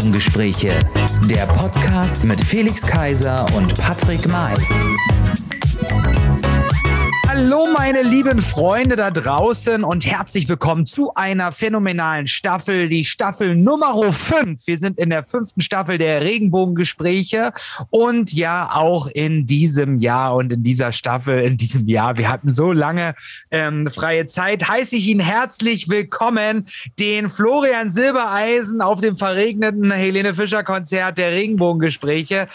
Regenbogengespräche, der Podcast mit Felix Kaiser und Patrick May. Hallo meine lieben Freunde da draußen und herzlich willkommen zu einer phänomenalen Staffel, die Staffel Nummer 5. Wir sind in der fünften Staffel der Regenbogengespräche und ja auch in diesem Jahr und in dieser Staffel, in diesem Jahr, wir hatten so lange ähm, freie Zeit, heiße ich Ihnen herzlich willkommen, den Florian Silbereisen auf dem verregneten Helene Fischer Konzert der Regenbogengespräche.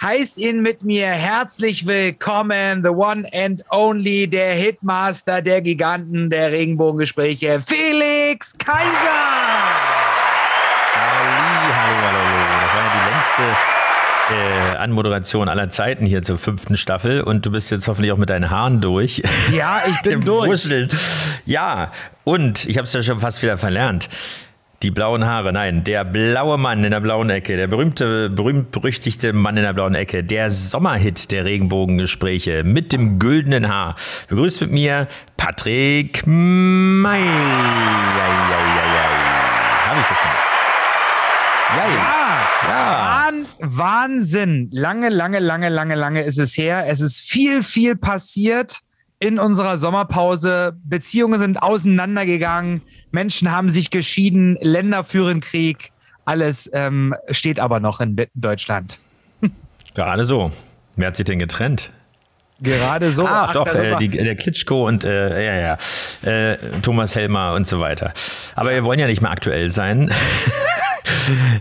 Heißt ihn mit mir herzlich willkommen, the one and only der Hitmaster der Giganten der Regenbogengespräche, Felix Kaiser. Halli, hallo, hallo, hallo. Das war ja die längste äh, Anmoderation aller Zeiten hier zur fünften Staffel und du bist jetzt hoffentlich auch mit deinen Haaren durch. Ja, ich bin durch. Wuscheln. Ja, und ich habe es ja schon fast wieder verlernt. Die blauen Haare, nein, der blaue Mann in der blauen Ecke, der berühmte, berühmt-berüchtigte Mann in der blauen Ecke, der Sommerhit der Regenbogengespräche mit dem güldenen Haar. Begrüßt mit mir Patrick May. Ja, ja, ja, ja. Hab ich das Ja, ja. ja. Wahnsinn. Lange, lange, lange, lange, lange ist es her. Es ist viel, viel passiert in unserer Sommerpause. Beziehungen sind auseinandergegangen. Menschen haben sich geschieden, Länder führen Krieg, alles ähm, steht aber noch in Deutschland. Gerade so. Wer hat sich denn getrennt? Gerade so. Ah, doch, äh, die, der Klitschko und äh, ja, ja, äh, Thomas Helmer und so weiter. Aber wir wollen ja nicht mehr aktuell sein.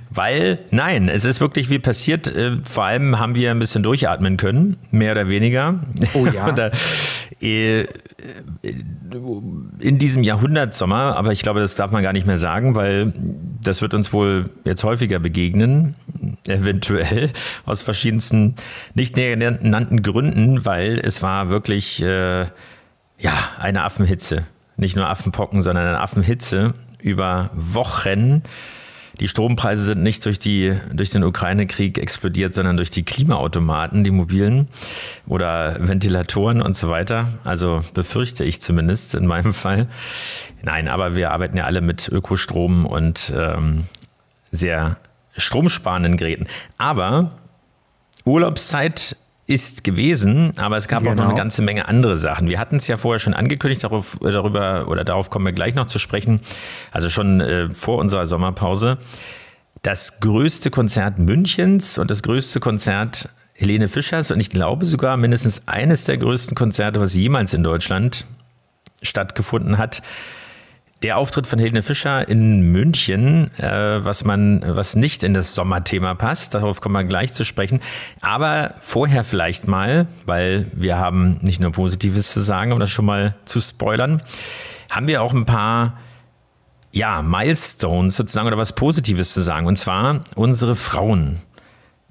Weil, nein, es ist wirklich wie passiert. Äh, vor allem haben wir ein bisschen durchatmen können, mehr oder weniger. Oh ja. da, äh, in diesem Jahrhundertsommer, aber ich glaube, das darf man gar nicht mehr sagen, weil das wird uns wohl jetzt häufiger begegnen, eventuell aus verschiedensten nicht näher genannten Gründen, weil es war wirklich äh, ja eine Affenhitze, nicht nur Affenpocken, sondern eine Affenhitze über Wochen. Die Strompreise sind nicht durch, die, durch den Ukraine-Krieg explodiert, sondern durch die Klimaautomaten, die mobilen oder Ventilatoren und so weiter. Also befürchte ich zumindest in meinem Fall. Nein, aber wir arbeiten ja alle mit Ökostrom und ähm, sehr stromsparenden Geräten. Aber Urlaubszeit ist gewesen, aber es gab genau. auch noch eine genau. ganze Menge andere Sachen. Wir hatten es ja vorher schon angekündigt, darauf, darüber oder darauf kommen wir gleich noch zu sprechen, also schon äh, vor unserer Sommerpause. Das größte Konzert Münchens und das größte Konzert Helene Fischers und ich glaube sogar mindestens eines der größten Konzerte, was jemals in Deutschland stattgefunden hat, der Auftritt von Helene Fischer in München, äh, was man, was nicht in das Sommerthema passt, darauf kommen wir gleich zu sprechen. Aber vorher vielleicht mal, weil wir haben nicht nur Positives zu sagen, um das schon mal zu spoilern, haben wir auch ein paar ja, Milestones sozusagen oder was Positives zu sagen. Und zwar unsere Frauen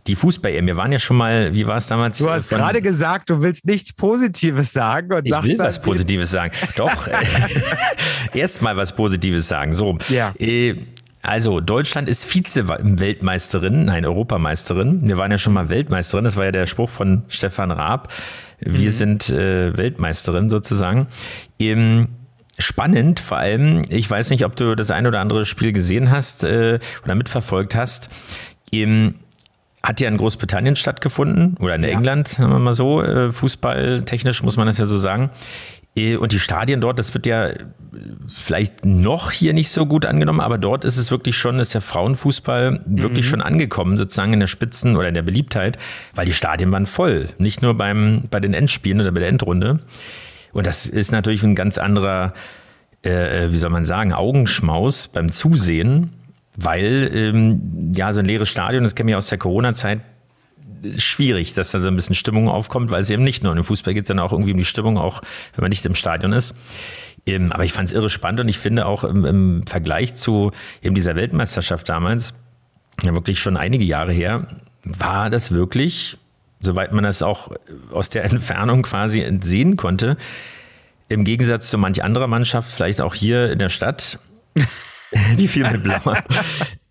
die Fußball-EM. Wir waren ja schon mal, wie war es damals? Du hast gerade gesagt, du willst nichts Positives sagen. Und ich will was Positives sagen. Doch, erst mal was Positives sagen. So, ja. Äh, also, Deutschland ist Vize-Weltmeisterin, nein, Europameisterin. Wir waren ja schon mal Weltmeisterin. Das war ja der Spruch von Stefan Raab. Wir mhm. sind äh, Weltmeisterin sozusagen. Ähm, spannend, vor allem, ich weiß nicht, ob du das ein oder andere Spiel gesehen hast äh, oder mitverfolgt hast. Ähm, hat ja in Großbritannien stattgefunden oder in ja. England, sagen wir mal so, äh, fußballtechnisch muss man das ja so sagen. Äh, und die Stadien dort, das wird ja vielleicht noch hier nicht so gut angenommen, aber dort ist es wirklich schon, ist der Frauenfußball mhm. wirklich schon angekommen, sozusagen in der Spitzen oder in der Beliebtheit, weil die Stadien waren voll. Nicht nur beim, bei den Endspielen oder bei der Endrunde. Und das ist natürlich ein ganz anderer, äh, äh wie soll man sagen, Augenschmaus beim Zusehen weil ähm, ja so ein leeres Stadion, das kennen wir aus der Corona-Zeit, schwierig, dass da so ein bisschen Stimmung aufkommt, weil es eben nicht nur um den Fußball geht, sondern auch irgendwie um die Stimmung, auch wenn man nicht im Stadion ist. Ähm, aber ich fand es irre spannend und ich finde auch im, im, Vergleich zu eben dieser Weltmeisterschaft damals, ja wirklich schon einige Jahre her, war das wirklich, soweit man das auch aus der Entfernung quasi sehen konnte, im Gegensatz zu manch anderer Mannschaft, vielleicht auch hier in der Stadt, die viel mit Blau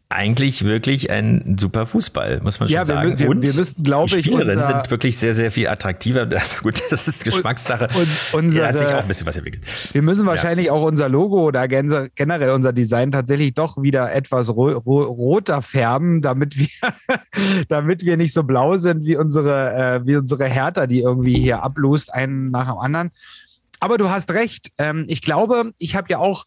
eigentlich wirklich ein super Fußball, muss man schon ja, sagen. Wir, wir, wir müssten, glaube ich, die Spielerinnen sind wirklich sehr, sehr viel attraktiver. Gut, das ist Geschmackssache. Und, und unsere, ja, hat sich auch ein bisschen was entwickelt. Wir müssen wahrscheinlich ja. auch unser Logo oder generell unser Design tatsächlich doch wieder etwas ro ro roter färben, damit wir, damit wir nicht so blau sind wie unsere, äh, wie unsere Hertha, die irgendwie hier ablust, einen nach dem anderen. Aber du hast recht. Ähm, ich glaube, ich habe ja auch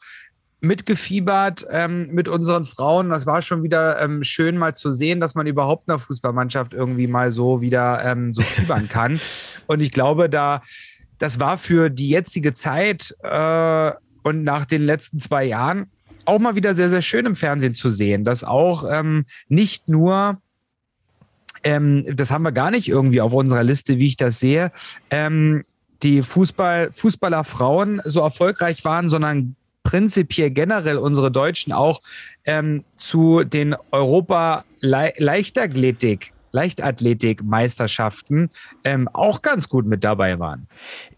mitgefiebert ähm, mit unseren Frauen. Das war schon wieder ähm, schön mal zu sehen, dass man überhaupt einer Fußballmannschaft irgendwie mal so wieder ähm, so fiebern kann. Und ich glaube, da das war für die jetzige Zeit äh, und nach den letzten zwei Jahren auch mal wieder sehr, sehr schön im Fernsehen zu sehen, dass auch ähm, nicht nur ähm, das haben wir gar nicht irgendwie auf unserer Liste, wie ich das sehe, ähm, die Fußball, Fußballerfrauen so erfolgreich waren, sondern prinzipiell generell unsere Deutschen auch ähm, zu den Europa Leichtathletik Leichtathletik-Meisterschaften ähm, auch ganz gut mit dabei waren.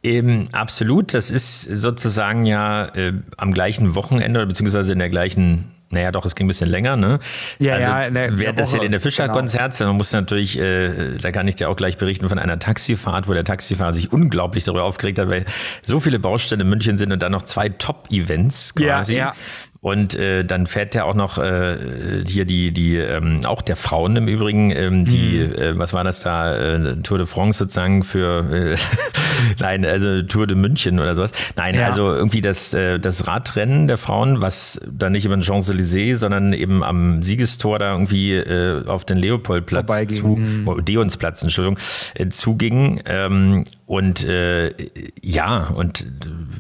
Ähm, absolut. Das ist sozusagen ja äh, am gleichen Wochenende beziehungsweise in der gleichen naja, doch, es ging ein bisschen länger, ne? Ja, also, ja. Der, während des Helene Fischer-Konzerts, genau. man muss natürlich, äh, da kann ich dir auch gleich berichten von einer Taxifahrt, wo der Taxifahrer sich unglaublich darüber aufgeregt hat, weil so viele Baustellen in München sind und dann noch zwei Top-Events quasi. Ja, ja. Und äh, dann fährt er auch noch äh, hier die, die ähm, auch der Frauen im Übrigen, ähm, die, mhm. äh, was war das da, äh, Tour de France sozusagen für, äh, nein, also Tour de München oder sowas. Nein, ja. also irgendwie das, äh, das Radrennen der Frauen, was dann nicht über den Champs-Élysées, sondern eben am Siegestor da irgendwie äh, auf den Leopoldplatz zu, mhm. oh, Deonsplatz, Entschuldigung, äh, zuging. Ähm, und äh, ja, und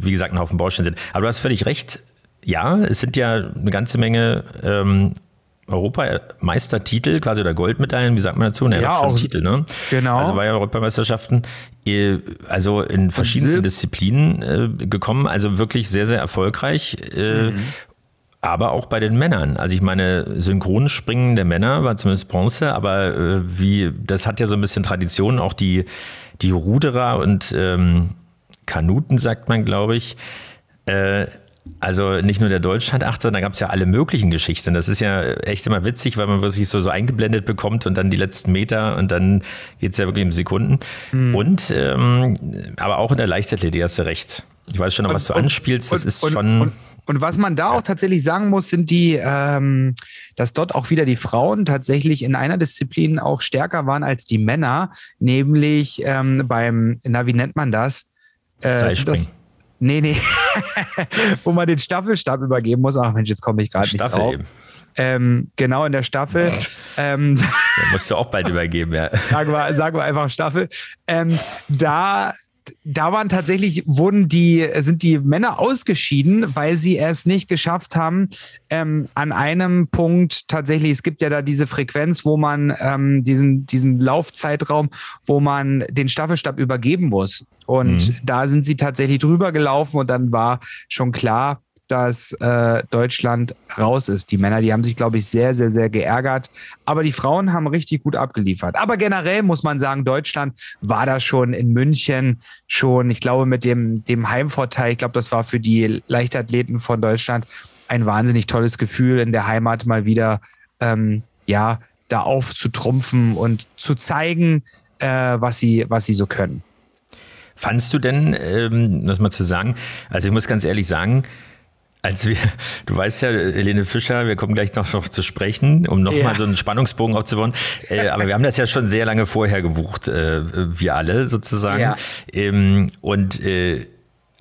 wie gesagt, ein Haufen Baustellen sind. Aber du hast völlig recht, ja, es sind ja eine ganze Menge ähm, Europameistertitel, quasi oder Goldmedaillen, wie sagt man dazu? Ne, ja, auch Titel, ne? Genau. Also war ja Europameisterschaften, äh, also in verschiedensten Disziplinen äh, gekommen, also wirklich sehr, sehr erfolgreich. Äh, mhm. Aber auch bei den Männern. Also ich meine, Synchronspringen der Männer war zumindest Bronze, aber äh, wie, das hat ja so ein bisschen Tradition, auch die, die Ruderer und ähm, Kanuten, sagt man, glaube ich. Äh, also nicht nur der Deutschlandachter, da gab es ja alle möglichen Geschichten. Das ist ja echt immer witzig, weil man wirklich so, so eingeblendet bekommt und dann die letzten Meter und dann geht es ja wirklich um Sekunden. Mhm. Und ähm, aber auch in der Leichtathletik hast du recht. Ich weiß schon noch, was du und, anspielst. Das und, ist schon. Und, was man da auch tatsächlich sagen muss, sind die, ähm, dass dort auch wieder die Frauen tatsächlich in einer Disziplin auch stärker waren als die Männer, nämlich ähm, beim, na, wie nennt man das? Äh, das Nee, nee. Wo man den Staffelstab übergeben muss. Ach Mensch, jetzt komme ich gerade nicht drauf. Eben. Ähm, genau in der Staffel. ähm, musst du auch bald übergeben, ja. Sagen wir, sagen wir einfach Staffel. Ähm, da da waren tatsächlich, wurden die, sind die Männer ausgeschieden, weil sie es nicht geschafft haben, ähm, an einem Punkt tatsächlich, es gibt ja da diese Frequenz, wo man ähm, diesen, diesen Laufzeitraum, wo man den Staffelstab übergeben muss. Und mhm. da sind sie tatsächlich drüber gelaufen und dann war schon klar, dass äh, Deutschland raus ist. Die Männer, die haben sich, glaube ich, sehr, sehr, sehr geärgert. Aber die Frauen haben richtig gut abgeliefert. Aber generell muss man sagen, Deutschland war da schon in München schon, ich glaube, mit dem, dem Heimvorteil, ich glaube, das war für die Leichtathleten von Deutschland ein wahnsinnig tolles Gefühl, in der Heimat mal wieder, ähm, ja, da aufzutrumpfen und zu zeigen, äh, was, sie, was sie so können. Fandst du denn, ähm, das mal zu sagen, also ich muss ganz ehrlich sagen, als wir, du weißt ja, Helene Fischer, wir kommen gleich noch, noch zu sprechen, um nochmal ja. so einen Spannungsbogen aufzubauen. Äh, aber wir haben das ja schon sehr lange vorher gebucht, äh, wir alle sozusagen. Ja. Ähm, und äh,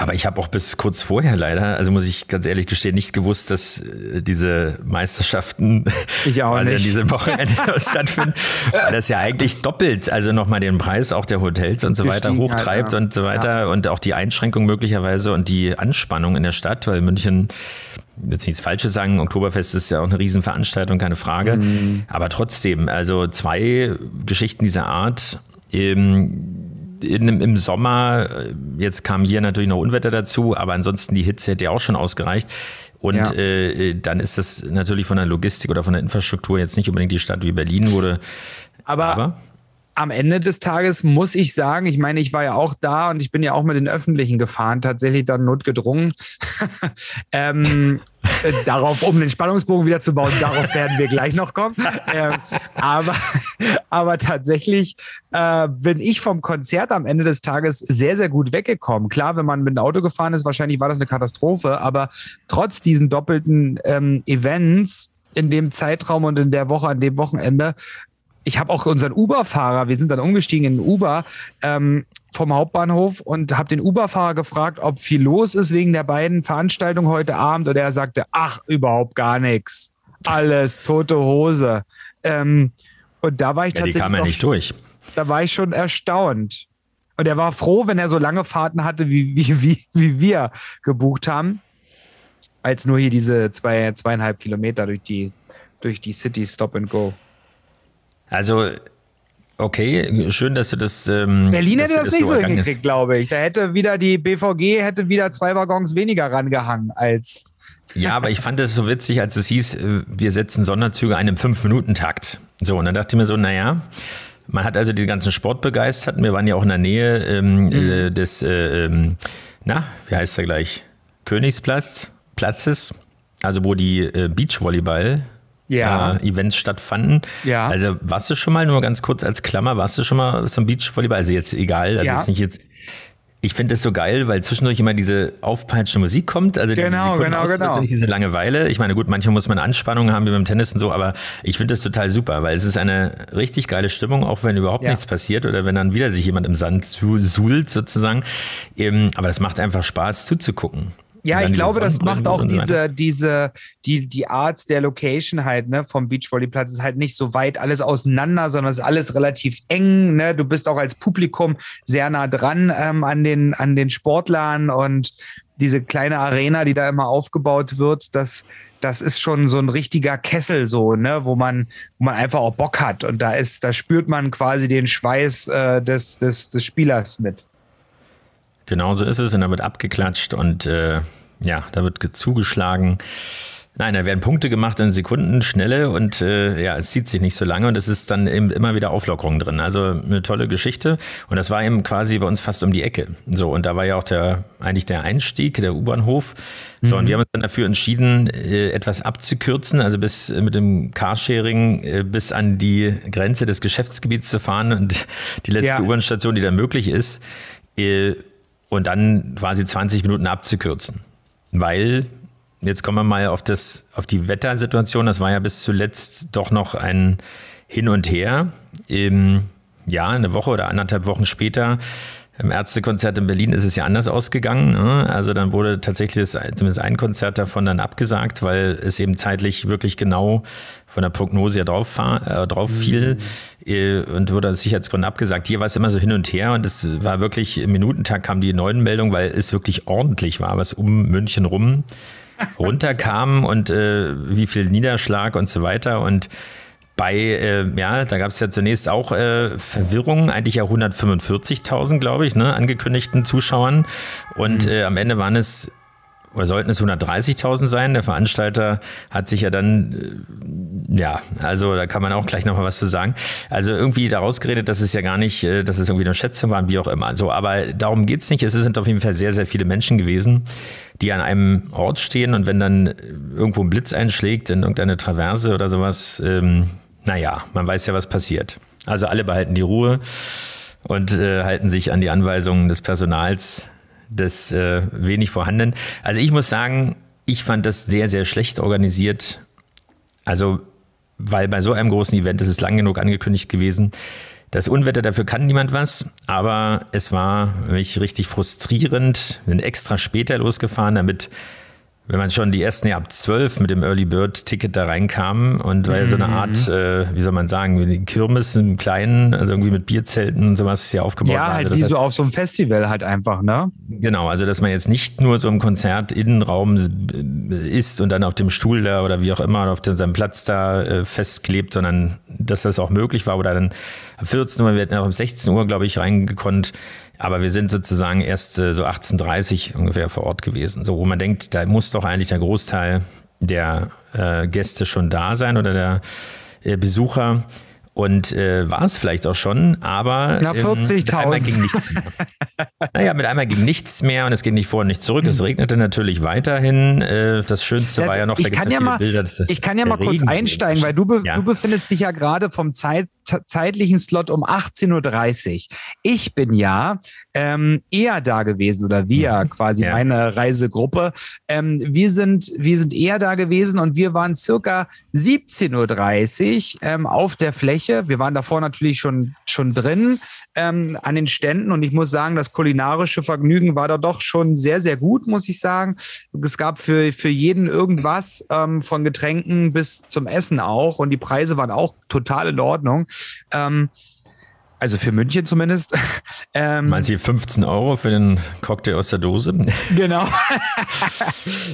aber ich habe auch bis kurz vorher leider, also muss ich ganz ehrlich gestehen, nicht gewusst, dass äh, diese Meisterschaften ich auch also nicht. diese Wochenende stattfinden, weil das ja eigentlich doppelt, also nochmal den Preis auch der Hotels und so weiter hochtreibt halt, ja. und so weiter ja. und auch die Einschränkung möglicherweise und die Anspannung in der Stadt, weil München jetzt nichts Falsches sagen, Oktoberfest ist ja auch eine Riesenveranstaltung, keine Frage. Mhm. Aber trotzdem, also zwei Geschichten dieser Art. Ähm, in, im Sommer, äh, jetzt kam hier natürlich noch Unwetter dazu, aber ansonsten die Hitze hätte ja auch schon ausgereicht. Und ja. äh, dann ist das natürlich von der Logistik oder von der Infrastruktur jetzt nicht unbedingt die Stadt wie Berlin wurde. Aber, aber am Ende des Tages muss ich sagen, ich meine, ich war ja auch da und ich bin ja auch mit den Öffentlichen gefahren, tatsächlich dann notgedrungen. ähm, äh, darauf, um den Spannungsbogen wieder zu bauen, darauf werden wir gleich noch kommen. Ähm, aber, aber tatsächlich äh, bin ich vom Konzert am Ende des Tages sehr, sehr gut weggekommen. Klar, wenn man mit dem Auto gefahren ist, wahrscheinlich war das eine Katastrophe, aber trotz diesen doppelten ähm, Events in dem Zeitraum und in der Woche, an dem Wochenende, ich habe auch unseren Uber-Fahrer, wir sind dann umgestiegen in Uber ähm, vom Hauptbahnhof und habe den Uber-Fahrer gefragt, ob viel los ist wegen der beiden Veranstaltungen heute Abend. Und er sagte, ach, überhaupt gar nichts. Alles tote Hose. Ähm, und da war ich ja, tatsächlich. Die kam ja nicht durch. Da war ich schon erstaunt. Und er war froh, wenn er so lange Fahrten hatte, wie, wie, wie, wie wir gebucht haben, als nur hier diese zwei, zweieinhalb Kilometer durch die, durch die City Stop and Go. Also, okay, schön, dass du das. Ähm, Berlin hätte das, das nicht so hingekriegt, glaube ich. Da hätte wieder die BVG hätte wieder zwei Waggons weniger rangehangen als. Ja, aber ich fand es so witzig, als es hieß, äh, wir setzen Sonderzüge ein im Fünf-Minuten-Takt. So, und dann dachte ich mir so, naja, man hat also die ganzen Sportbegeisterten, wir waren ja auch in der Nähe ähm, mhm. äh, des, äh, ähm, na, wie heißt er gleich? Königsplatz, Platzes, also wo die äh, Beachvolleyball ja. äh, Events stattfanden. Ja. Also warst du schon mal, nur ganz kurz als Klammer, warst du schon mal zum Beachvolleyball? Also jetzt egal, also ja. jetzt nicht jetzt. Ich finde das so geil, weil zwischendurch immer diese aufpeitschende Musik kommt. Also genau, diese genau, genau. Nicht diese Langeweile. Ich meine, gut, manchmal muss man Anspannung haben wie beim Tennis und so, aber ich finde das total super, weil es ist eine richtig geile Stimmung, auch wenn überhaupt ja. nichts passiert oder wenn dann wieder sich jemand im Sand suhlt sozusagen. Ähm, aber das macht einfach Spaß zuzugucken. Ja, ich glaube, das macht auch diese, diese, die, die Art der Location halt, ne, vom Beachvolleyplatz ist halt nicht so weit alles auseinander, sondern es ist alles relativ eng, ne. Du bist auch als Publikum sehr nah dran ähm, an den, an den Sportlern und diese kleine Arena, die da immer aufgebaut wird, das, das ist schon so ein richtiger Kessel so, ne, wo man, wo man einfach auch Bock hat. Und da ist, da spürt man quasi den Schweiß äh, des, des, des Spielers mit. Genau so ist es und da wird abgeklatscht und äh, ja, da wird zugeschlagen. Nein, da werden Punkte gemacht in Sekundenschnelle und äh, ja, es zieht sich nicht so lange und es ist dann eben immer wieder Auflockerung drin. Also eine tolle Geschichte und das war eben quasi bei uns fast um die Ecke. So und da war ja auch der eigentlich der Einstieg, der U-Bahnhof. So mhm. und wir haben uns dann dafür entschieden, äh, etwas abzukürzen, also bis äh, mit dem Carsharing äh, bis an die Grenze des Geschäftsgebiets zu fahren und die letzte ja. U-Bahn-Station, die da möglich ist. Und dann quasi 20 Minuten abzukürzen. Weil, jetzt kommen wir mal auf, das, auf die Wettersituation, das war ja bis zuletzt doch noch ein Hin und Her. Im, ja, eine Woche oder anderthalb Wochen später im Ärztekonzert in Berlin ist es ja anders ausgegangen. Ne? Also dann wurde tatsächlich das, zumindest ein Konzert davon dann abgesagt, weil es eben zeitlich wirklich genau von der Prognose ja drauf, äh, drauf fiel mhm. äh, und wurde aus Sicherheitsgründen abgesagt. Hier war es immer so hin und her und es war wirklich im Minutentag kam die neuen Meldung, weil es wirklich ordentlich war, was um München rum runterkam und äh, wie viel Niederschlag und so weiter und bei, äh, ja, da gab es ja zunächst auch äh, Verwirrung, eigentlich ja 145.000, glaube ich, ne, angekündigten Zuschauern. Und mhm. äh, am Ende waren es oder sollten es 130.000 sein. Der Veranstalter hat sich ja dann, äh, ja, also da kann man auch gleich nochmal was zu sagen. Also irgendwie daraus geredet, dass es ja gar nicht, äh, dass es irgendwie eine Schätzung waren, wie auch immer. So, aber darum geht's nicht. Es sind auf jeden Fall sehr, sehr viele Menschen gewesen, die an einem Ort stehen und wenn dann irgendwo ein Blitz einschlägt in irgendeine Traverse oder sowas, ähm, naja, man weiß ja, was passiert. Also alle behalten die Ruhe und äh, halten sich an die Anweisungen des Personals, des äh, wenig vorhanden. Also ich muss sagen, ich fand das sehr, sehr schlecht organisiert. Also, weil bei so einem großen Event ist es lang genug angekündigt gewesen. Das Unwetter, dafür kann niemand was, aber es war mich richtig frustrierend. Bin extra später losgefahren, damit wenn man schon die ersten ja ab zwölf mit dem Early Bird Ticket da reinkam und war ja so eine mhm. Art, äh, wie soll man sagen, die Kirmes im Kleinen, also irgendwie mit Bierzelten und sowas hier aufgebaut ja, war. halt also wie heißt, so auf so einem Festival halt einfach, ne? Genau, also dass man jetzt nicht nur so im Konzert Innenraum ist und dann auf dem Stuhl da oder wie auch immer auf seinem Platz da äh, festklebt, sondern dass das auch möglich war oder dann ab 14 Uhr, wir hätten auch um 16 Uhr, glaube ich, reingekonnt, aber wir sind sozusagen erst äh, so 18.30 ungefähr vor Ort gewesen. So, wo man denkt, da muss doch eigentlich der Großteil der äh, Gäste schon da sein oder der äh, Besucher. Und äh, war es vielleicht auch schon, aber Na, 40.000. Ähm, ging nichts mehr. naja, mit einmal ging nichts mehr und es ging nicht vor und nicht zurück. Es regnete natürlich weiterhin. Äh, das Schönste war ja noch, ich kann ja, mal, Bilder, ich kann ja mal kurz einsteigen, weil du, be ja. du befindest dich ja gerade vom Zeit, zeitlichen Slot um 18.30 Uhr. Ich bin ja ähm, eher da gewesen oder wir mhm. quasi ja. meine Reisegruppe. Ähm, wir sind wir sind eher da gewesen und wir waren circa 17.30 Uhr ähm, auf der Fläche. Wir waren davor natürlich schon schon drin ähm, an den Ständen und ich muss sagen, das kulinarische Vergnügen war da doch schon sehr sehr gut, muss ich sagen. Es gab für für jeden irgendwas ähm, von Getränken bis zum Essen auch und die Preise waren auch total in Ordnung. Ähm, also für München zumindest. Ähm, Meinst du 15 Euro für den Cocktail aus der Dose? Genau.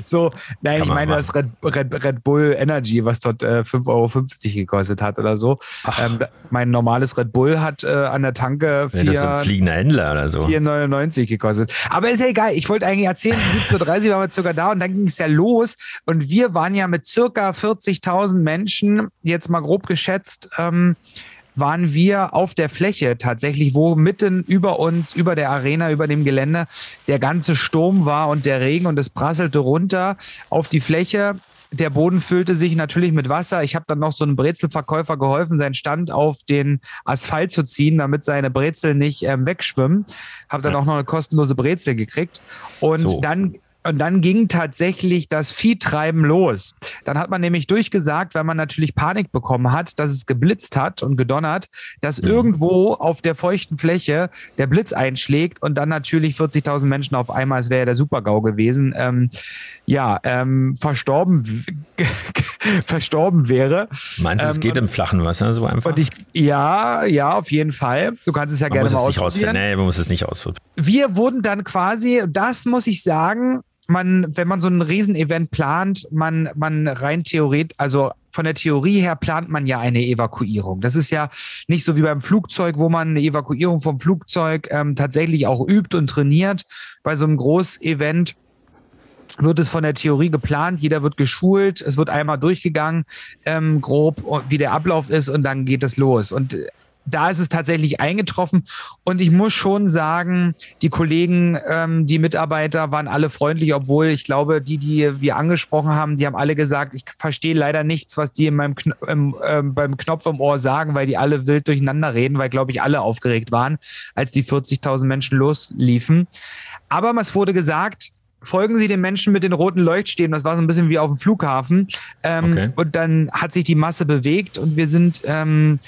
so, nein, Kann ich meine das Red, Red, Red, Bull Energy, was dort äh, 5,50 Euro gekostet hat oder so. Ähm, mein normales Red Bull hat äh, an der Tanke 4, ja, ein fliegender Händler oder so. 4,99 gekostet. Aber ist ja egal. Ich wollte eigentlich erzählen, 17.30 Uhr waren wir circa da und dann ging es ja los. Und wir waren ja mit circa 40.000 Menschen, jetzt mal grob geschätzt, ähm, waren wir auf der Fläche tatsächlich, wo mitten über uns, über der Arena, über dem Gelände der ganze Sturm war und der Regen und es prasselte runter auf die Fläche. Der Boden füllte sich natürlich mit Wasser. Ich habe dann noch so einem Brezelverkäufer geholfen, seinen Stand auf den Asphalt zu ziehen, damit seine Brezel nicht ähm, wegschwimmen. Habe dann auch noch eine kostenlose Brezel gekriegt. Und so. dann und dann ging tatsächlich das Viehtreiben los. Dann hat man nämlich durchgesagt, weil man natürlich Panik bekommen hat, dass es geblitzt hat und gedonnert, dass mhm. irgendwo auf der feuchten Fläche der Blitz einschlägt und dann natürlich 40.000 Menschen auf einmal, es wäre ja der Supergau gewesen, ähm, ja, ähm, verstorben, verstorben wäre. Meinst du, es ähm, geht im flachen Wasser so einfach? Ich, ja, ja, auf jeden Fall. Du kannst es ja man gerne mal ausprobieren. Nee, man muss es nicht ausprobieren. Wir wurden dann quasi, das muss ich sagen, man, wenn man so ein Riesenevent plant, man, man rein theoretisch, also von der Theorie her plant man ja eine Evakuierung. Das ist ja nicht so wie beim Flugzeug, wo man eine Evakuierung vom Flugzeug ähm, tatsächlich auch übt und trainiert. Bei so einem Großevent wird es von der Theorie geplant, jeder wird geschult, es wird einmal durchgegangen, ähm, grob, wie der Ablauf ist und dann geht es los. Und da ist es tatsächlich eingetroffen. Und ich muss schon sagen, die Kollegen, ähm, die Mitarbeiter waren alle freundlich, obwohl ich glaube, die, die wir angesprochen haben, die haben alle gesagt, ich verstehe leider nichts, was die in meinem Kn im, äh, beim Knopf im Ohr sagen, weil die alle wild durcheinander reden, weil, glaube ich, alle aufgeregt waren, als die 40.000 Menschen losliefen. Aber es wurde gesagt, folgen Sie den Menschen mit den roten Leuchtstäben. Das war so ein bisschen wie auf dem Flughafen. Ähm, okay. Und dann hat sich die Masse bewegt und wir sind ähm,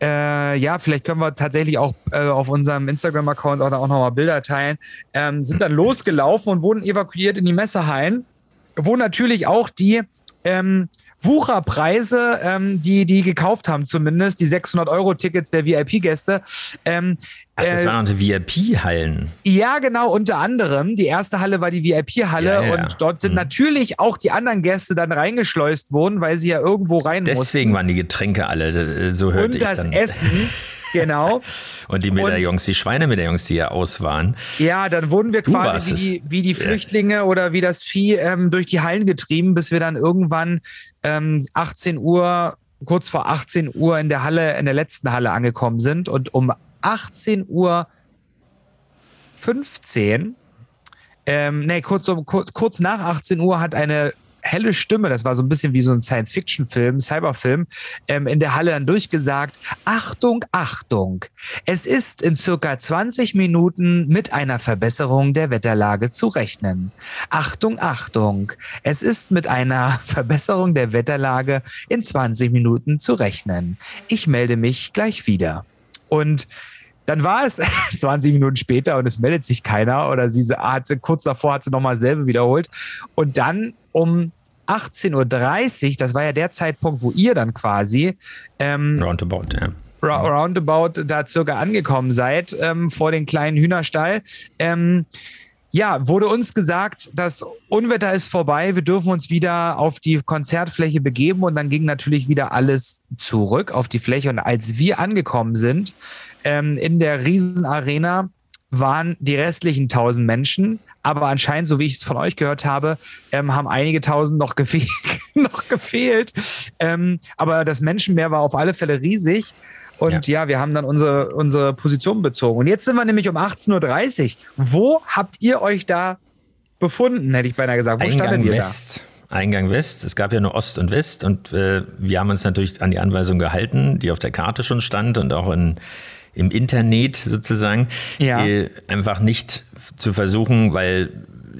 äh, ja, vielleicht können wir tatsächlich auch äh, auf unserem Instagram-Account auch, auch nochmal Bilder teilen, ähm, sind dann losgelaufen und wurden evakuiert in die Messehallen, wo natürlich auch die ähm, Wucherpreise, ähm, die die gekauft haben, zumindest die 600 Euro Tickets der VIP-Gäste. Ähm, Ach, das äh, waren die VIP-Hallen. Ja, genau, unter anderem. Die erste Halle war die VIP-Halle ja, ja. und dort sind mhm. natürlich auch die anderen Gäste dann reingeschleust worden, weil sie ja irgendwo rein Deswegen mussten. Deswegen waren die Getränke alle, so hörte und ich Und das Essen. Genau. Und die Medaillons, die Schweinemedaillons, die ja aus waren. Ja, dann wurden wir quasi wie die, wie die, Flüchtlinge ja. oder wie das Vieh ähm, durch die Hallen getrieben, bis wir dann irgendwann ähm, 18 Uhr, kurz vor 18 Uhr in der Halle, in der letzten Halle angekommen sind. Und um 18 Uhr 15 ähm, nee, kurz, kurz, kurz nach 18 Uhr hat eine helle Stimme, das war so ein bisschen wie so ein Science-Fiction-Film, Cyberfilm, ähm, in der Halle dann durchgesagt, Achtung, Achtung, es ist in circa 20 Minuten mit einer Verbesserung der Wetterlage zu rechnen. Achtung, Achtung, es ist mit einer Verbesserung der Wetterlage in 20 Minuten zu rechnen. Ich melde mich gleich wieder. Und dann war es 20 Minuten später und es meldet sich keiner oder sie hat sie, kurz davor hat sie nochmal selber wiederholt. Und dann um 18.30 Uhr, das war ja der Zeitpunkt, wo ihr dann quasi ähm, Roundabout, ja. Roundabout da circa angekommen seid ähm, vor den kleinen Hühnerstall. Ähm, ja, wurde uns gesagt, das Unwetter ist vorbei, wir dürfen uns wieder auf die Konzertfläche begeben und dann ging natürlich wieder alles zurück auf die Fläche. Und als wir angekommen sind ähm, in der Riesenarena, waren die restlichen 1000 Menschen aber anscheinend, so wie ich es von euch gehört habe, ähm, haben einige tausend noch, gefe noch gefehlt. Ähm, aber das Menschenmeer war auf alle Fälle riesig. Und ja. ja, wir haben dann unsere, unsere Position bezogen. Und jetzt sind wir nämlich um 18.30 Uhr. Wo habt ihr euch da befunden, hätte ich beinahe gesagt. Wo Eingang West. da? Eingang West. Es gab ja nur Ost und West und äh, wir haben uns natürlich an die Anweisung gehalten, die auf der Karte schon stand und auch in, im Internet sozusagen. Ja. Äh, einfach nicht zu versuchen, weil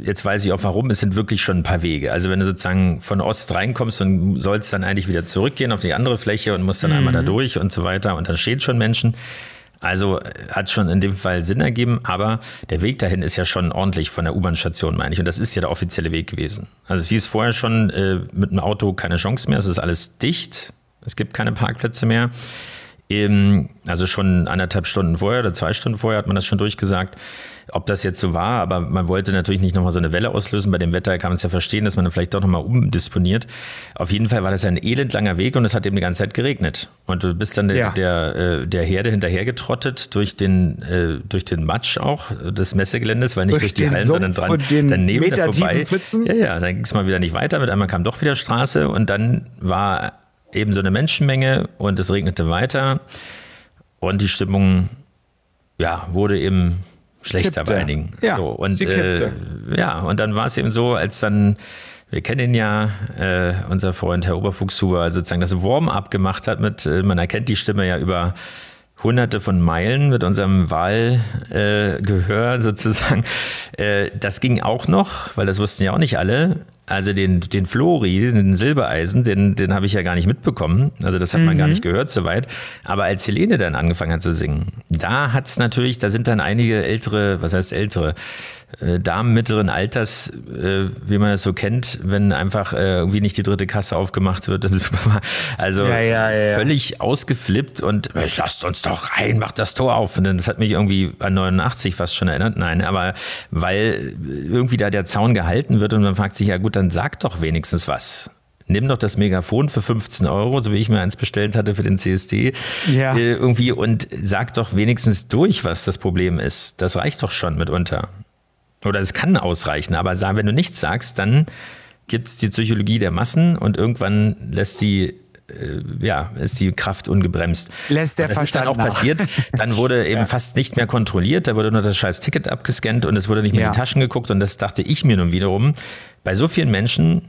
jetzt weiß ich auch warum, es sind wirklich schon ein paar Wege. Also wenn du sozusagen von Ost reinkommst und sollst dann eigentlich wieder zurückgehen auf die andere Fläche und musst dann mhm. einmal da durch und so weiter und dann stehen schon Menschen. Also äh, hat schon in dem Fall Sinn ergeben, aber der Weg dahin ist ja schon ordentlich von der U-Bahn-Station, meine ich. Und das ist ja der offizielle Weg gewesen. Also es hieß vorher schon, äh, mit dem Auto keine Chance mehr, es ist alles dicht, es gibt keine Parkplätze mehr. Also schon anderthalb Stunden vorher oder zwei Stunden vorher hat man das schon durchgesagt ob das jetzt so war, aber man wollte natürlich nicht nochmal so eine Welle auslösen. Bei dem Wetter kann man es ja verstehen, dass man dann vielleicht doch nochmal umdisponiert. Auf jeden Fall war das ein elendlanger Weg und es hat eben die ganze Zeit geregnet. Und du bist dann der, ja. der, äh, der Herde hinterhergetrottet durch den, äh, durch den Matsch auch des Messegeländes, weil nicht durch, durch die Hallen, sondern dran, daneben da vorbei. Ja, ja, dann ging es mal wieder nicht weiter. Mit einmal kam doch wieder Straße und dann war eben so eine Menschenmenge und es regnete weiter. Und die Stimmung ja, wurde eben schlechter bei einigen. Ja, so, und äh, ja, und dann war es eben so, als dann wir kennen ihn ja, äh, unser Freund Herr Oberfuchshuber, sozusagen das Warm-up gemacht hat mit, äh, man erkennt die Stimme ja über hunderte von Meilen mit unserem Wahlgehör äh, sozusagen. Äh, das ging auch noch, weil das wussten ja auch nicht alle. Also den, den Flori, den Silbereisen, den, den habe ich ja gar nicht mitbekommen. Also das hat man gar mhm. nicht gehört soweit. Aber als Helene dann angefangen hat zu singen, da hat es natürlich, da sind dann einige ältere, was heißt ältere, äh, Damen mittleren Alters, äh, wie man das so kennt, wenn einfach äh, irgendwie nicht die dritte Kasse aufgemacht wird im Supermarkt. Also ja, ja, ja, völlig ausgeflippt und äh, lasst uns doch rein, macht das Tor auf. Und dann, das hat mich irgendwie an 89 fast schon erinnert. Nein, aber weil irgendwie da der Zaun gehalten wird und man fragt sich, ja gut, dann sag doch wenigstens was nimm doch das Megafon für 15 Euro, so wie ich mir eins bestellt hatte für den CSD, ja. äh, irgendwie und sag doch wenigstens durch, was das Problem ist. Das reicht doch schon mitunter. Oder es kann ausreichen, aber wenn du nichts sagst, dann gibt es die Psychologie der Massen und irgendwann lässt die ja, ist die Kraft ungebremst. Lässt der das ist dann auch nach. passiert. Dann wurde eben ja. fast nicht mehr kontrolliert, da wurde nur das scheiß Ticket abgescannt und es wurde nicht mehr ja. in die Taschen geguckt und das dachte ich mir nun wiederum. Bei so vielen Menschen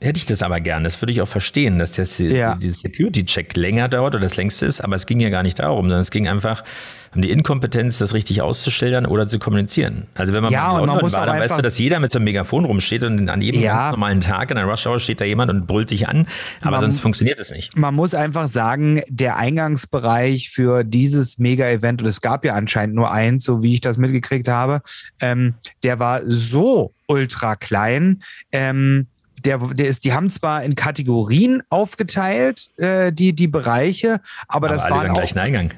hätte ich das aber gern. Das würde ich auch verstehen, dass der, ja. die, Security-Check länger dauert oder das längste ist, aber es ging ja gar nicht darum, sondern es ging einfach um die Inkompetenz, das richtig auszuschildern oder zu kommunizieren. Also wenn man ja, mal in London war, dann weißt du, dass jeder mit so einem Megafon rumsteht und an jedem ja. ganz normalen Tag in der Rush Hour steht da jemand und brüllt dich an, aber man, sonst funktioniert es nicht. Man muss einfach sagen, der Eingangsbereich für dieses Mega-Event, und es gab ja anscheinend nur eins, so wie ich das mitgekriegt habe, ähm, der war so ultra klein, ähm, der, der ist, die haben zwar in Kategorien aufgeteilt, äh, die, die Bereiche, aber, aber das alle war. Über den gleichen Eingang.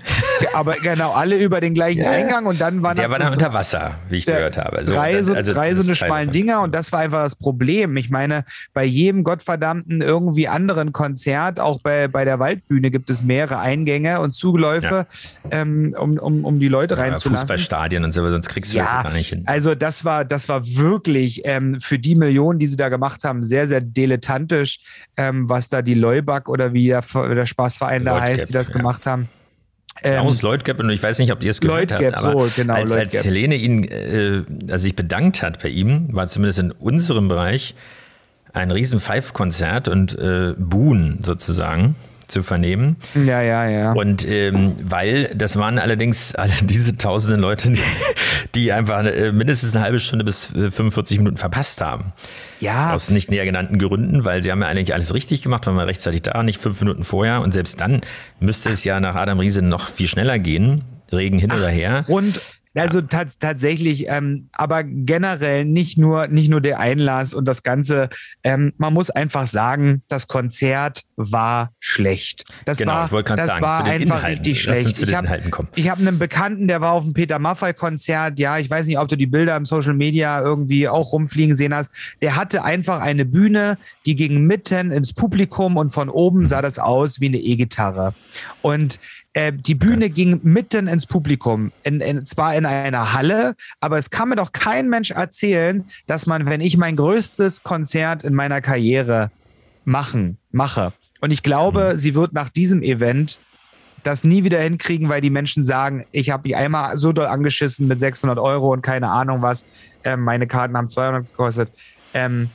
Aber genau, alle über den gleichen ja. Eingang und dann war Der war dann unter Wasser, wie ich gehört habe. So, drei so, also drei so eine schmalen Dinger und das war einfach das Problem. Ich meine, bei jedem gottverdammten irgendwie anderen Konzert, auch bei, bei der Waldbühne, gibt es mehrere Eingänge und Zugläufe, ja. ähm, um, um, um die Leute ja, reinzulassen. Fußballstadien und so, sonst kriegst du ja, das gar nicht hin. Also das war, das war wirklich ähm, für die Millionen, die sie da gemacht haben, sehr, sehr dilettantisch, ähm, was da die Leubach oder wie der, der Spaßverein da heißt, die das ja. gemacht haben. Klaus ähm, Leutgeb, und ich weiß nicht, ob ihr es gehört Leutgeb, habt, aber so, genau, als, als Helene ihn, äh, also sich bedankt hat bei ihm, war zumindest in unserem Bereich ein riesen Pfeifkonzert und äh, Buhn sozusagen zu vernehmen. Ja, ja, ja. Und ähm, weil das waren allerdings alle diese tausenden Leute, die, die einfach äh, mindestens eine halbe Stunde bis 45 äh, Minuten verpasst haben. Ja. Aus nicht näher genannten Gründen, weil sie haben ja eigentlich alles richtig gemacht, waren wir rechtzeitig da, nicht fünf Minuten vorher. Und selbst dann müsste es ja nach Adam Riese noch viel schneller gehen. Regen hin Ach, oder her. Und also ja. tatsächlich, ähm, aber generell nicht nur, nicht nur der Einlass und das Ganze. Ähm, man muss einfach sagen, das Konzert war schlecht. Das genau, war, ich wollte das sagen, war einfach Inhalten. richtig schlecht. Ich habe hab einen Bekannten, der war auf dem Peter Maffay Konzert. Ja, ich weiß nicht, ob du die Bilder im Social Media irgendwie auch rumfliegen sehen hast. Der hatte einfach eine Bühne, die ging mitten ins Publikum und von oben sah das aus wie eine E-Gitarre. Und äh, die Bühne ging mitten ins Publikum, in, in, zwar in einer Halle, aber es kann mir doch kein Mensch erzählen, dass man, wenn ich mein größtes Konzert in meiner Karriere machen, mache, und ich glaube, mhm. sie wird nach diesem Event das nie wieder hinkriegen, weil die Menschen sagen, ich habe mich einmal so doll angeschissen mit 600 Euro und keine Ahnung was. Ähm, meine Karten haben 200 gekostet. Ähm,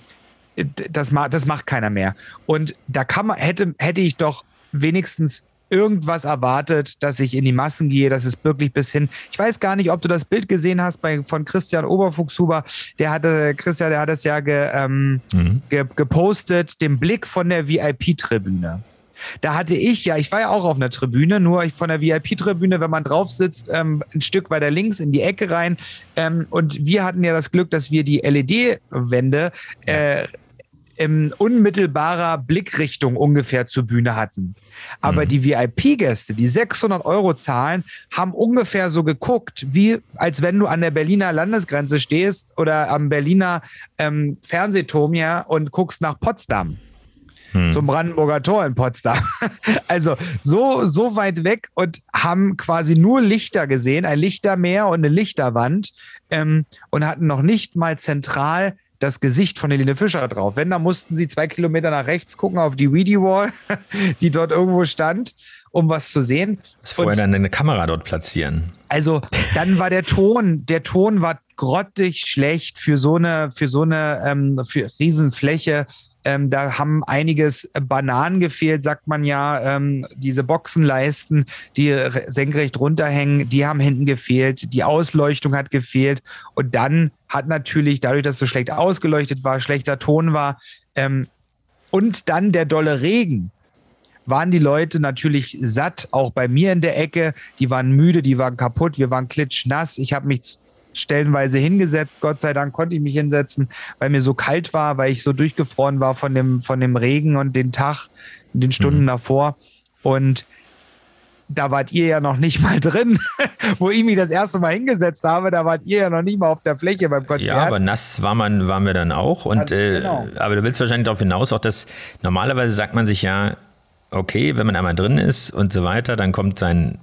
das, das macht keiner mehr. Und da kann man, hätte, hätte ich doch wenigstens irgendwas erwartet, dass ich in die Massen gehe, dass es wirklich bis hin. Ich weiß gar nicht, ob du das Bild gesehen hast bei, von Christian Oberfuchshuber. Der hatte, Christian, der hat es ja ge, ähm, mhm. ge, gepostet, den Blick von der VIP-Tribüne. Da hatte ich ja, ich war ja auch auf einer Tribüne, nur ich von der VIP-Tribüne, wenn man drauf sitzt, ähm, ein Stück weiter links in die Ecke rein. Ähm, und wir hatten ja das Glück, dass wir die LED-Wände äh, in unmittelbarer Blickrichtung ungefähr zur Bühne hatten. Aber mhm. die VIP-Gäste, die 600 Euro zahlen, haben ungefähr so geguckt, wie als wenn du an der Berliner Landesgrenze stehst oder am Berliner ähm, Fernsehturm ja und guckst nach Potsdam hm. zum Brandenburger Tor in Potsdam. Also so, so weit weg und haben quasi nur Lichter gesehen, ein Lichtermeer und eine Lichterwand ähm, und hatten noch nicht mal zentral das Gesicht von Helene Fischer drauf. Wenn, dann mussten sie zwei Kilometer nach rechts gucken auf die Weedy Wall, die dort irgendwo stand, um was zu sehen. Das vorher dann eine Kamera dort platzieren. Also dann war der Ton, der Ton war grottig schlecht für so eine, für so eine ähm, für Riesenfläche. Ähm, da haben einiges Bananen gefehlt, sagt man ja. Ähm, diese Boxenleisten, die senkrecht runterhängen, die haben hinten gefehlt. Die Ausleuchtung hat gefehlt. Und dann hat natürlich, dadurch, dass es so schlecht ausgeleuchtet war, schlechter Ton war, ähm, und dann der dolle Regen, waren die Leute natürlich satt, auch bei mir in der Ecke. Die waren müde, die waren kaputt, wir waren klitschnass. Ich habe mich stellenweise hingesetzt. Gott sei Dank konnte ich mich hinsetzen, weil mir so kalt war, weil ich so durchgefroren war von dem, von dem Regen und den Tag, den Stunden mhm. davor. Und da wart ihr ja noch nicht mal drin, wo ich mich das erste Mal hingesetzt habe. Da wart ihr ja noch nicht mal auf der Fläche beim Konzert. Ja, aber nass war man, waren wir dann auch. Und, ja, genau. äh, aber du willst wahrscheinlich darauf hinaus, auch dass normalerweise sagt man sich ja, okay, wenn man einmal drin ist und so weiter, dann kommt sein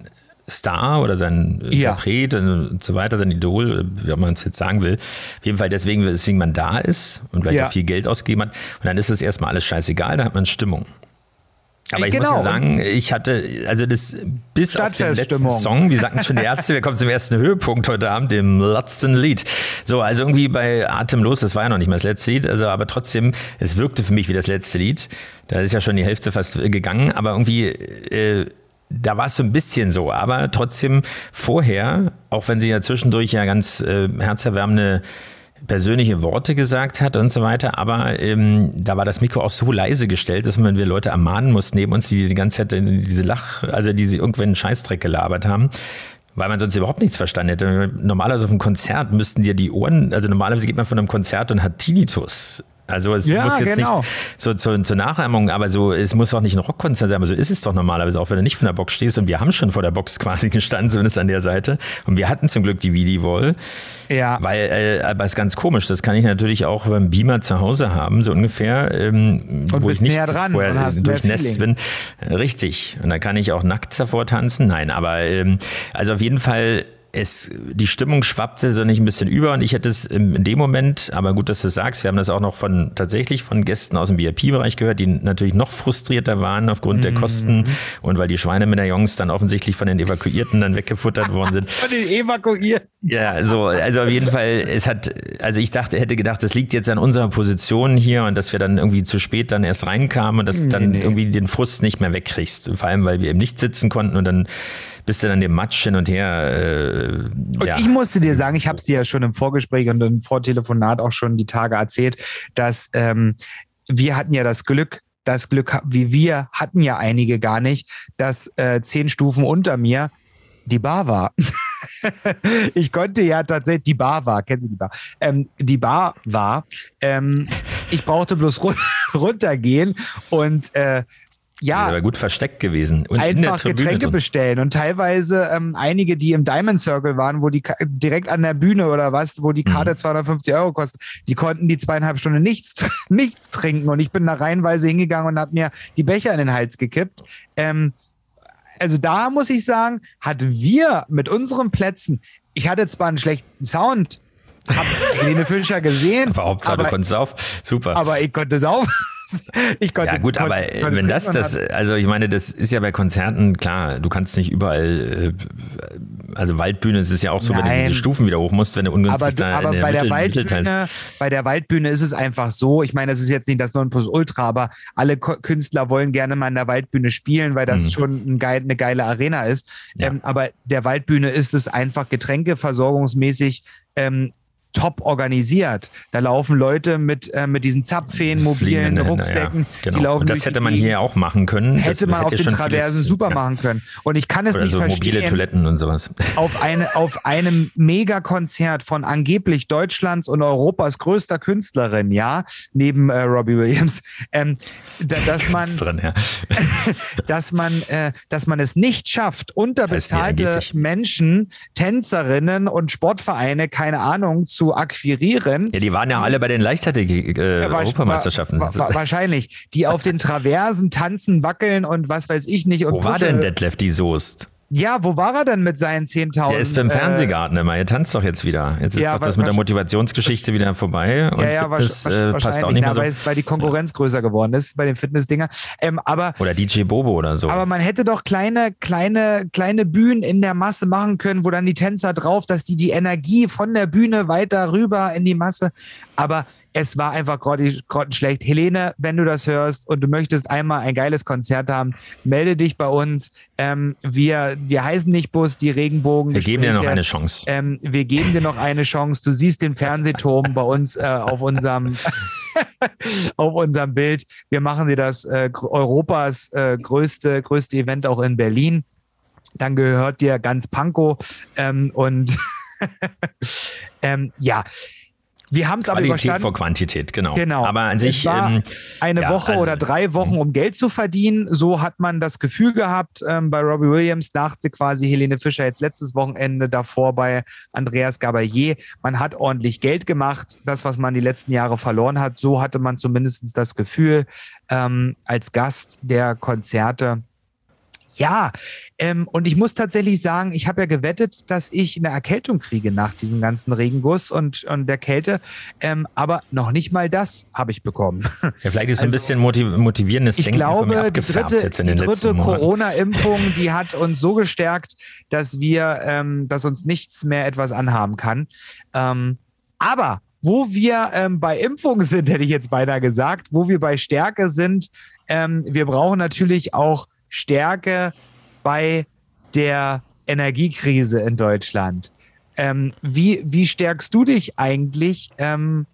Star oder sein ja. Interpret und so weiter, sein Idol, wie man es jetzt sagen will. Auf jeden Fall deswegen, weswegen man da ist und vielleicht ja. auch viel Geld ausgegeben hat. Und dann ist es erstmal alles scheißegal, da hat man Stimmung. Aber ich genau. muss ja sagen, ich hatte, also das bis auf den letzten Song, wie sagten schon die Ärzte, wir kommen zum ersten Höhepunkt heute Abend, dem letzten Lied. So, also irgendwie bei Atemlos, das war ja noch nicht mal das letzte Lied, also aber trotzdem, es wirkte für mich wie das letzte Lied. Da ist ja schon die Hälfte fast gegangen, aber irgendwie äh, da war es so ein bisschen so, aber trotzdem vorher, auch wenn sie ja zwischendurch ja ganz äh, herzerwärmende persönliche Worte gesagt hat und so weiter, aber ähm, da war das Mikro auch so leise gestellt, dass man wir Leute ermahnen mussten neben uns, die die ganze Zeit diese Lach, also die sie irgendwann Scheißdreck gelabert haben, weil man sonst überhaupt nichts verstanden hätte. Normalerweise auf einem Konzert müssten dir die Ohren, also normalerweise geht man von einem Konzert und hat Tinnitus. Also es ja, muss jetzt genau. nicht so zur, zur Nachahmung, aber so, es muss auch nicht ein Rockkonzert sein, aber so ist es doch normalerweise, auch wenn du nicht von der Box stehst und wir haben schon vor der Box quasi gestanden, zumindest an der Seite. Und wir hatten zum Glück die Vidi-Wall. Ja. Weil, äh, aber es ist ganz komisch, das kann ich natürlich auch beim Beamer zu Hause haben, so ungefähr, ähm, und wo ich nicht dran vorher durchnässt bin. Richtig. Und da kann ich auch nackt davor tanzen. Nein, aber ähm, also auf jeden Fall es, die Stimmung schwappte so nicht ein bisschen über und ich hätte es in dem Moment, aber gut, dass du es sagst, wir haben das auch noch von tatsächlich von Gästen aus dem VIP-Bereich gehört, die natürlich noch frustrierter waren aufgrund mhm. der Kosten und weil die Schweinemedaillons dann offensichtlich von den Evakuierten dann weggefuttert worden sind. von den Evakuierten? Ja, so, also auf jeden Fall, es hat, also ich dachte, hätte gedacht, das liegt jetzt an unserer Position hier und dass wir dann irgendwie zu spät dann erst reinkamen und dass nee, dann nee. irgendwie den Frust nicht mehr wegkriegst. Vor allem, weil wir eben nicht sitzen konnten und dann bist du dann dem Matsch hin und her. Äh, und ja. ich musste dir sagen, ich habe es dir ja schon im Vorgespräch und im Vortelefonat auch schon die Tage erzählt, dass ähm, wir hatten ja das Glück, das Glück wie wir hatten ja einige gar nicht, dass äh, zehn Stufen unter mir die Bar war. ich konnte ja tatsächlich, die Bar war, kennst du die Bar? Ähm, die Bar war, ähm, ich brauchte bloß runtergehen und äh, ja, aber gut versteckt gewesen. Und einfach Getränke drin. bestellen und teilweise ähm, einige, die im Diamond Circle waren, wo die direkt an der Bühne oder was, wo die Karte mhm. 250 Euro kostet, die konnten die zweieinhalb Stunden nichts, nichts trinken und ich bin da reihenweise hingegangen und habe mir die Becher in den Hals gekippt. Ähm, also da muss ich sagen, hatten wir mit unseren Plätzen, ich hatte zwar einen schlechten Sound, hab Helene Fischer gesehen. Aber Hauptsache, aber, du konntest auf. Super. Aber ich konnte es auf. ich konnte, ja gut, konnte, aber konnte, wenn das das, also ich meine, das ist ja bei Konzerten klar. Du kannst nicht überall, äh, also Waldbühne, es ist ja auch so, Nein. wenn du diese Stufen wieder hoch musst, wenn du ungünstig aber, da aber in der bei Mittel, der Waldbühne, bei der Waldbühne ist es einfach so. Ich meine, das ist jetzt nicht das Nonplusultra, aber alle Künstler wollen gerne mal in der Waldbühne spielen, weil das mhm. schon ein geil, eine geile Arena ist. Ja. Ähm, aber der Waldbühne ist es einfach getränkeversorgungsmäßig ähm, top organisiert. Da laufen Leute mit, äh, mit diesen Zapfhähnen, mobilen Rucksäcken. Ja, genau. die laufen Und das hätte man hier auch machen können. Hätte das man hätte auf den Traversen vieles, super ja. machen können. Und ich kann es Oder nicht so verstehen. mobile Toiletten und sowas. Auf, eine, auf einem Megakonzert von angeblich Deutschlands und Europas größter Künstlerin, ja, neben äh, Robbie Williams, ähm, da, dass man, drin, ja. dass man, äh, dass man es nicht schafft, unterbezahlte Menschen, Tänzerinnen und Sportvereine, keine Ahnung, zu zu akquirieren. Ja, die waren ja alle bei den Leichtathletik-Europameisterschaften. Äh, wa wa wahrscheinlich. Die auf den Traversen tanzen, wackeln und was weiß ich nicht. Wo war denn Detlef die Soest? Ja, wo war er denn mit seinen 10.000? Er ist beim äh, Fernsehgarten immer. Er tanzt doch jetzt wieder. Jetzt ist ja, doch das mit der Motivationsgeschichte wieder vorbei. Und ja, ja, Fitness, äh, passt auch nicht mehr so. Weil, weil die Konkurrenz ja. größer geworden ist bei den Fitnessdinger. Ähm, aber, oder DJ Bobo oder so. Aber man hätte doch kleine, kleine, kleine Bühnen in der Masse machen können, wo dann die Tänzer drauf, dass die die Energie von der Bühne weiter rüber in die Masse. Aber es war einfach grottenschlecht. Helene, wenn du das hörst und du möchtest einmal ein geiles Konzert haben, melde dich bei uns. Ähm, wir, wir heißen nicht Bus, die Regenbogen. Wir geben dir noch eine Chance. Ähm, wir geben dir noch eine Chance. Du siehst den Fernsehturm bei uns äh, auf unserem auf unserem Bild. Wir machen dir das äh, Europas äh, größte, größte Event auch in Berlin. Dann gehört dir ganz Panko ähm, und ähm, ja, wir haben es aber überstanden. vor Quantität, genau. Genau. Aber an sich. Ähm, eine ja, Woche also, oder drei Wochen, um Geld zu verdienen. So hat man das Gefühl gehabt ähm, bei Robbie Williams, dachte quasi Helene Fischer jetzt letztes Wochenende davor bei Andreas Gabalier. Man hat ordentlich Geld gemacht. Das, was man die letzten Jahre verloren hat, so hatte man zumindest das Gefühl ähm, als Gast der Konzerte ja, ähm, und ich muss tatsächlich sagen, ich habe ja gewettet, dass ich eine Erkältung kriege nach diesem ganzen Regenguss und, und der Kälte. Ähm, aber noch nicht mal das habe ich bekommen. Ja, vielleicht ist also, ein bisschen motiv motivierendes ich Denken glaube, die dritte, die dritte Corona-Impfung, die hat uns so gestärkt, dass wir, ähm, dass uns nichts mehr etwas anhaben kann. Ähm, aber wo wir ähm, bei Impfung sind, hätte ich jetzt beinahe gesagt, wo wir bei Stärke sind, ähm, wir brauchen natürlich auch Stärke bei der Energiekrise in Deutschland. Ähm, wie, wie stärkst du dich eigentlich? Ähm,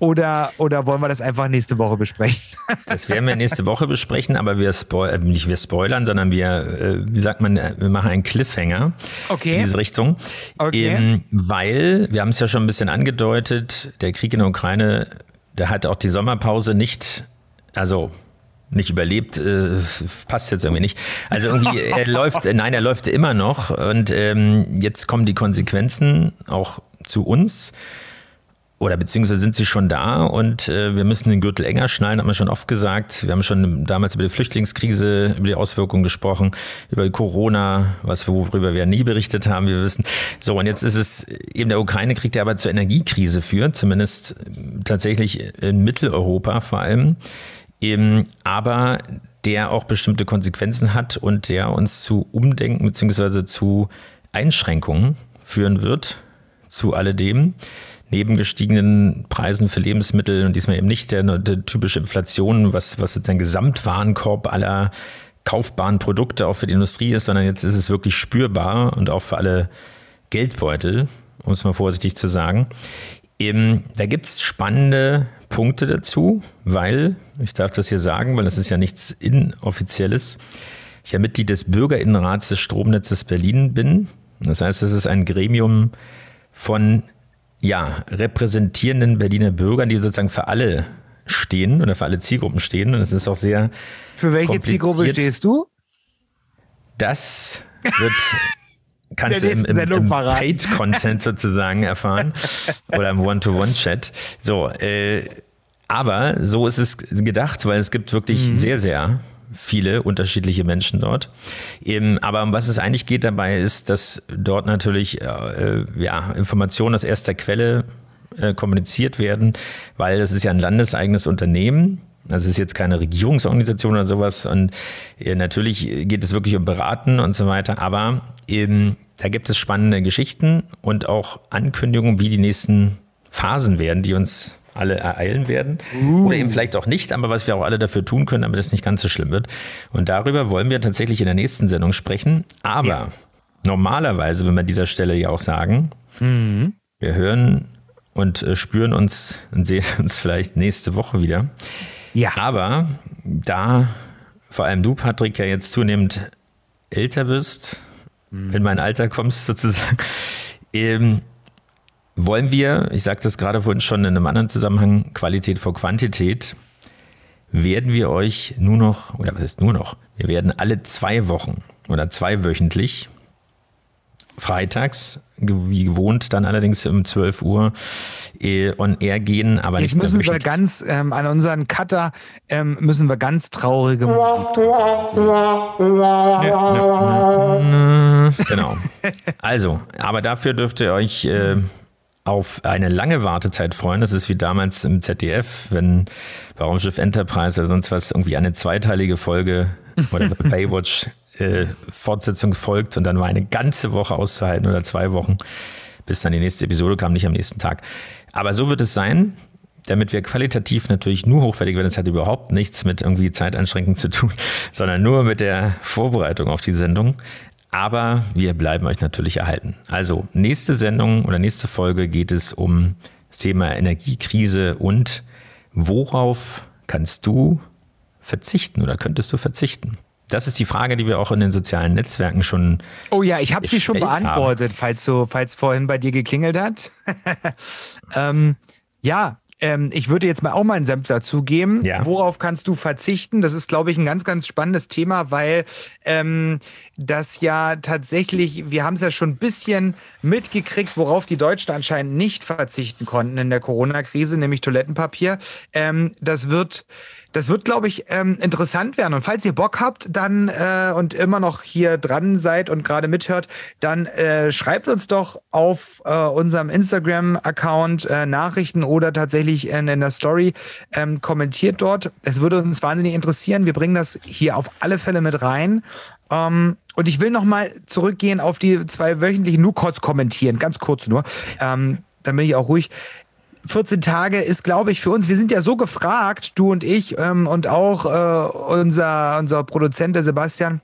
oder, oder wollen wir das einfach nächste Woche besprechen? Das werden wir nächste Woche besprechen, aber wir spoilern, äh, nicht wir spoilern, sondern wir, äh, wie sagt man, äh, wir machen einen Cliffhanger okay. in diese Richtung. Okay. Ähm, weil, wir haben es ja schon ein bisschen angedeutet, der Krieg in der Ukraine, der hat auch die Sommerpause nicht, also nicht überlebt, äh, passt jetzt irgendwie nicht. Also irgendwie, er läuft, nein, er läuft immer noch und ähm, jetzt kommen die Konsequenzen auch zu uns oder beziehungsweise sind sie schon da und äh, wir müssen den Gürtel enger schnallen, hat man schon oft gesagt. Wir haben schon damals über die Flüchtlingskrise, über die Auswirkungen gesprochen, über Corona, was worüber wir nie berichtet haben, wir wissen. So, und jetzt ist es eben der Ukraine-Krieg, der aber zur Energiekrise führt, zumindest tatsächlich in Mitteleuropa vor allem eben, aber der auch bestimmte Konsequenzen hat und der uns zu Umdenken bzw. zu Einschränkungen führen wird, zu alledem. Neben gestiegenen Preisen für Lebensmittel und diesmal eben nicht der, der typische Inflation, was, was jetzt ein Gesamtwarenkorb aller kaufbaren Produkte auch für die Industrie ist, sondern jetzt ist es wirklich spürbar und auch für alle Geldbeutel, um es mal vorsichtig zu sagen. Eben, da gibt es spannende Punkte dazu, weil, ich darf das hier sagen, weil das ist ja nichts Inoffizielles, ich ja Mitglied des Bürgerinnenrats des Stromnetzes Berlin bin. Das heißt, es ist ein Gremium von ja, repräsentierenden Berliner Bürgern, die sozusagen für alle stehen oder für alle Zielgruppen stehen. Und es ist auch sehr. Für welche Zielgruppe stehst du? Das wird kannst du im, im, im Paid-Content sozusagen erfahren oder im One-to-One-Chat. So, äh, aber so ist es gedacht, weil es gibt wirklich mhm. sehr, sehr viele unterschiedliche Menschen dort. Aber um was es eigentlich geht dabei, ist, dass dort natürlich äh, ja, Informationen aus erster Quelle äh, kommuniziert werden, weil das ist ja ein landeseigenes Unternehmen. Es ist jetzt keine Regierungsorganisation oder sowas. Und äh, natürlich geht es wirklich um Beraten und so weiter. Aber eben, da gibt es spannende Geschichten und auch Ankündigungen, wie die nächsten Phasen werden, die uns alle ereilen werden. Uh. Oder eben vielleicht auch nicht, aber was wir auch alle dafür tun können, damit es nicht ganz so schlimm wird. Und darüber wollen wir tatsächlich in der nächsten Sendung sprechen. Aber ja. normalerweise, wenn wir an dieser Stelle ja auch sagen, mhm. wir hören und äh, spüren uns und sehen uns vielleicht nächste Woche wieder. Ja. Aber da vor allem du, Patrick, ja jetzt zunehmend älter wirst, mhm. in mein Alter kommst sozusagen, ähm, wollen wir, ich sagte das gerade vorhin schon in einem anderen Zusammenhang, Qualität vor Quantität, werden wir euch nur noch, oder was ist nur noch, wir werden alle zwei Wochen oder zweiwöchentlich freitags, wie gewohnt, dann allerdings um 12 Uhr äh, on air gehen, aber Jetzt nicht müssen wir ganz ähm, an unseren Cutter ähm, müssen wir ganz traurige Musik Genau. Also, aber dafür dürft ihr euch äh, auf eine lange Wartezeit freuen. Das ist wie damals im ZDF, wenn bei Raumschiff Enterprise oder sonst was irgendwie eine zweiteilige Folge oder Baywatch äh, Fortsetzung folgt und dann war eine ganze Woche auszuhalten oder zwei Wochen, bis dann die nächste Episode kam, nicht am nächsten Tag. Aber so wird es sein, damit wir qualitativ natürlich nur hochwertig werden. Das hat überhaupt nichts mit irgendwie Zeitanschränkungen zu tun, sondern nur mit der Vorbereitung auf die Sendung. Aber wir bleiben euch natürlich erhalten. Also nächste Sendung oder nächste Folge geht es um das Thema Energiekrise und worauf kannst du verzichten oder könntest du verzichten? Das ist die Frage, die wir auch in den sozialen Netzwerken schon. Oh ja, ich habe sie schon beantwortet, haben. falls so, falls vorhin bei dir geklingelt hat. ähm, ja, ähm, ich würde jetzt mal auch mal einen Senf dazugeben. Ja. Worauf kannst du verzichten? Das ist, glaube ich, ein ganz, ganz spannendes Thema, weil ähm, das ja tatsächlich, wir haben es ja schon ein bisschen mitgekriegt, worauf die Deutschen anscheinend nicht verzichten konnten in der Corona-Krise, nämlich Toilettenpapier. Ähm, das wird das wird, glaube ich, ähm, interessant werden. Und falls ihr Bock habt, dann äh, und immer noch hier dran seid und gerade mithört, dann äh, schreibt uns doch auf äh, unserem Instagram-Account äh, Nachrichten oder tatsächlich in, in der Story ähm, kommentiert dort. Es würde uns wahnsinnig interessieren. Wir bringen das hier auf alle Fälle mit rein. Ähm, und ich will noch mal zurückgehen auf die zwei wöchentlichen, nur kurz kommentieren, ganz kurz nur. Ähm, dann bin ich auch ruhig. 14 Tage ist, glaube ich, für uns, wir sind ja so gefragt, du und ich ähm, und auch äh, unser, unser Produzent, der Sebastian,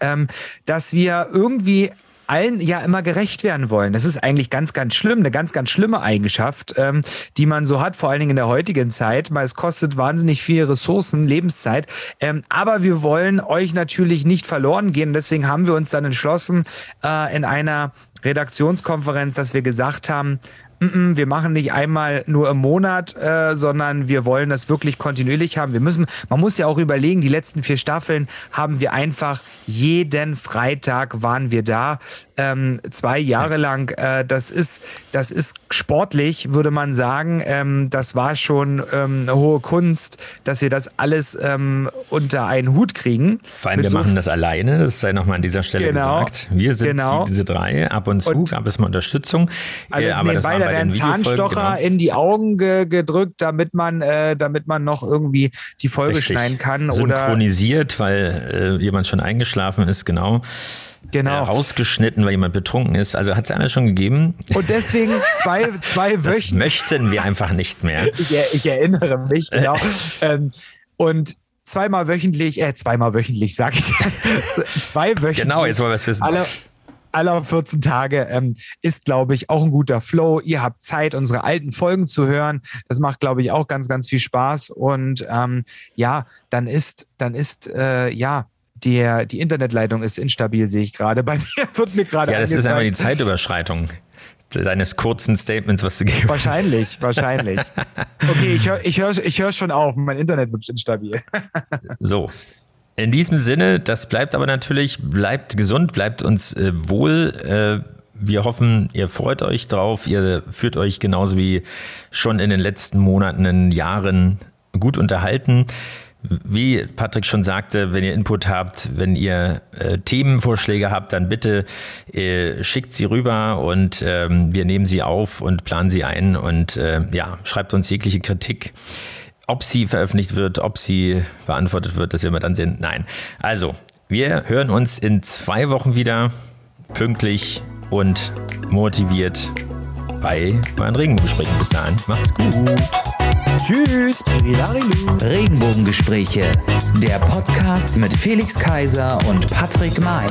ähm, dass wir irgendwie allen ja immer gerecht werden wollen. Das ist eigentlich ganz, ganz schlimm, eine ganz, ganz schlimme Eigenschaft, ähm, die man so hat, vor allen Dingen in der heutigen Zeit, weil es kostet wahnsinnig viele Ressourcen, Lebenszeit. Ähm, aber wir wollen euch natürlich nicht verloren gehen. Deswegen haben wir uns dann entschlossen, äh, in einer Redaktionskonferenz, dass wir gesagt haben, wir machen nicht einmal nur im Monat, äh, sondern wir wollen das wirklich kontinuierlich haben. Wir müssen, man muss ja auch überlegen, die letzten vier Staffeln haben wir einfach jeden Freitag waren wir da, ähm, zwei Jahre lang. Äh, das ist, das ist sportlich, würde man sagen. Ähm, das war schon ähm, eine hohe Kunst, dass wir das alles ähm, unter einen Hut kriegen. Vor allem, wir so machen das alleine, das sei nochmal an dieser Stelle genau, gesagt. Wir sind genau. die, diese drei. Ab und zu und gab es mal Unterstützung. Alles äh, aber das war bei werden Zahnstocher genau. in die Augen ge gedrückt, damit man, äh, damit man noch irgendwie die Folge Richtig. schneiden kann. Synchronisiert, oder weil äh, jemand schon eingeschlafen ist, genau. Genau. Äh, rausgeschnitten, weil jemand betrunken ist. Also hat es einer schon gegeben. Und deswegen zwei, zwei Wöchen. Möchten wir einfach nicht mehr. Ich, ich erinnere mich, genau. ähm, und zweimal wöchentlich, äh, zweimal wöchentlich, sag ich. zwei wöchentlich. Genau, jetzt wollen wir es wissen. Alle, aller 14 Tage ähm, ist, glaube ich, auch ein guter Flow. Ihr habt Zeit, unsere alten Folgen zu hören. Das macht, glaube ich, auch ganz, ganz viel Spaß. Und ähm, ja, dann ist, dann ist, äh, ja, der, die Internetleitung ist instabil, sehe ich gerade. Bei mir wird mir gerade. Ja, das angezeigt. ist einfach die Zeitüberschreitung deines kurzen Statements, was du gegeben hast. Wahrscheinlich, wahrscheinlich. Okay, ich höre ich hör, ich hör schon auf. Mein Internet wird instabil. so, in diesem Sinne, das bleibt aber natürlich, bleibt gesund, bleibt uns äh, wohl. Äh, wir hoffen, ihr freut euch drauf, ihr führt euch genauso wie schon in den letzten Monaten, Jahren gut unterhalten. wie Patrick schon sagte, wenn ihr Input habt, wenn ihr äh, Themenvorschläge habt, dann bitte äh, schickt sie rüber und ähm, wir nehmen sie auf und planen sie ein und äh, ja, schreibt uns jegliche Kritik. Ob sie veröffentlicht wird, ob sie beantwortet wird, das werden wir dann sehen. Nein. Also, wir hören uns in zwei Wochen wieder, pünktlich und motiviert bei euren Regenbogen-Gesprächen. Bis dahin, macht's gut. Tschüss. Regenbogengespräche, der Podcast mit Felix Kaiser und Patrick May.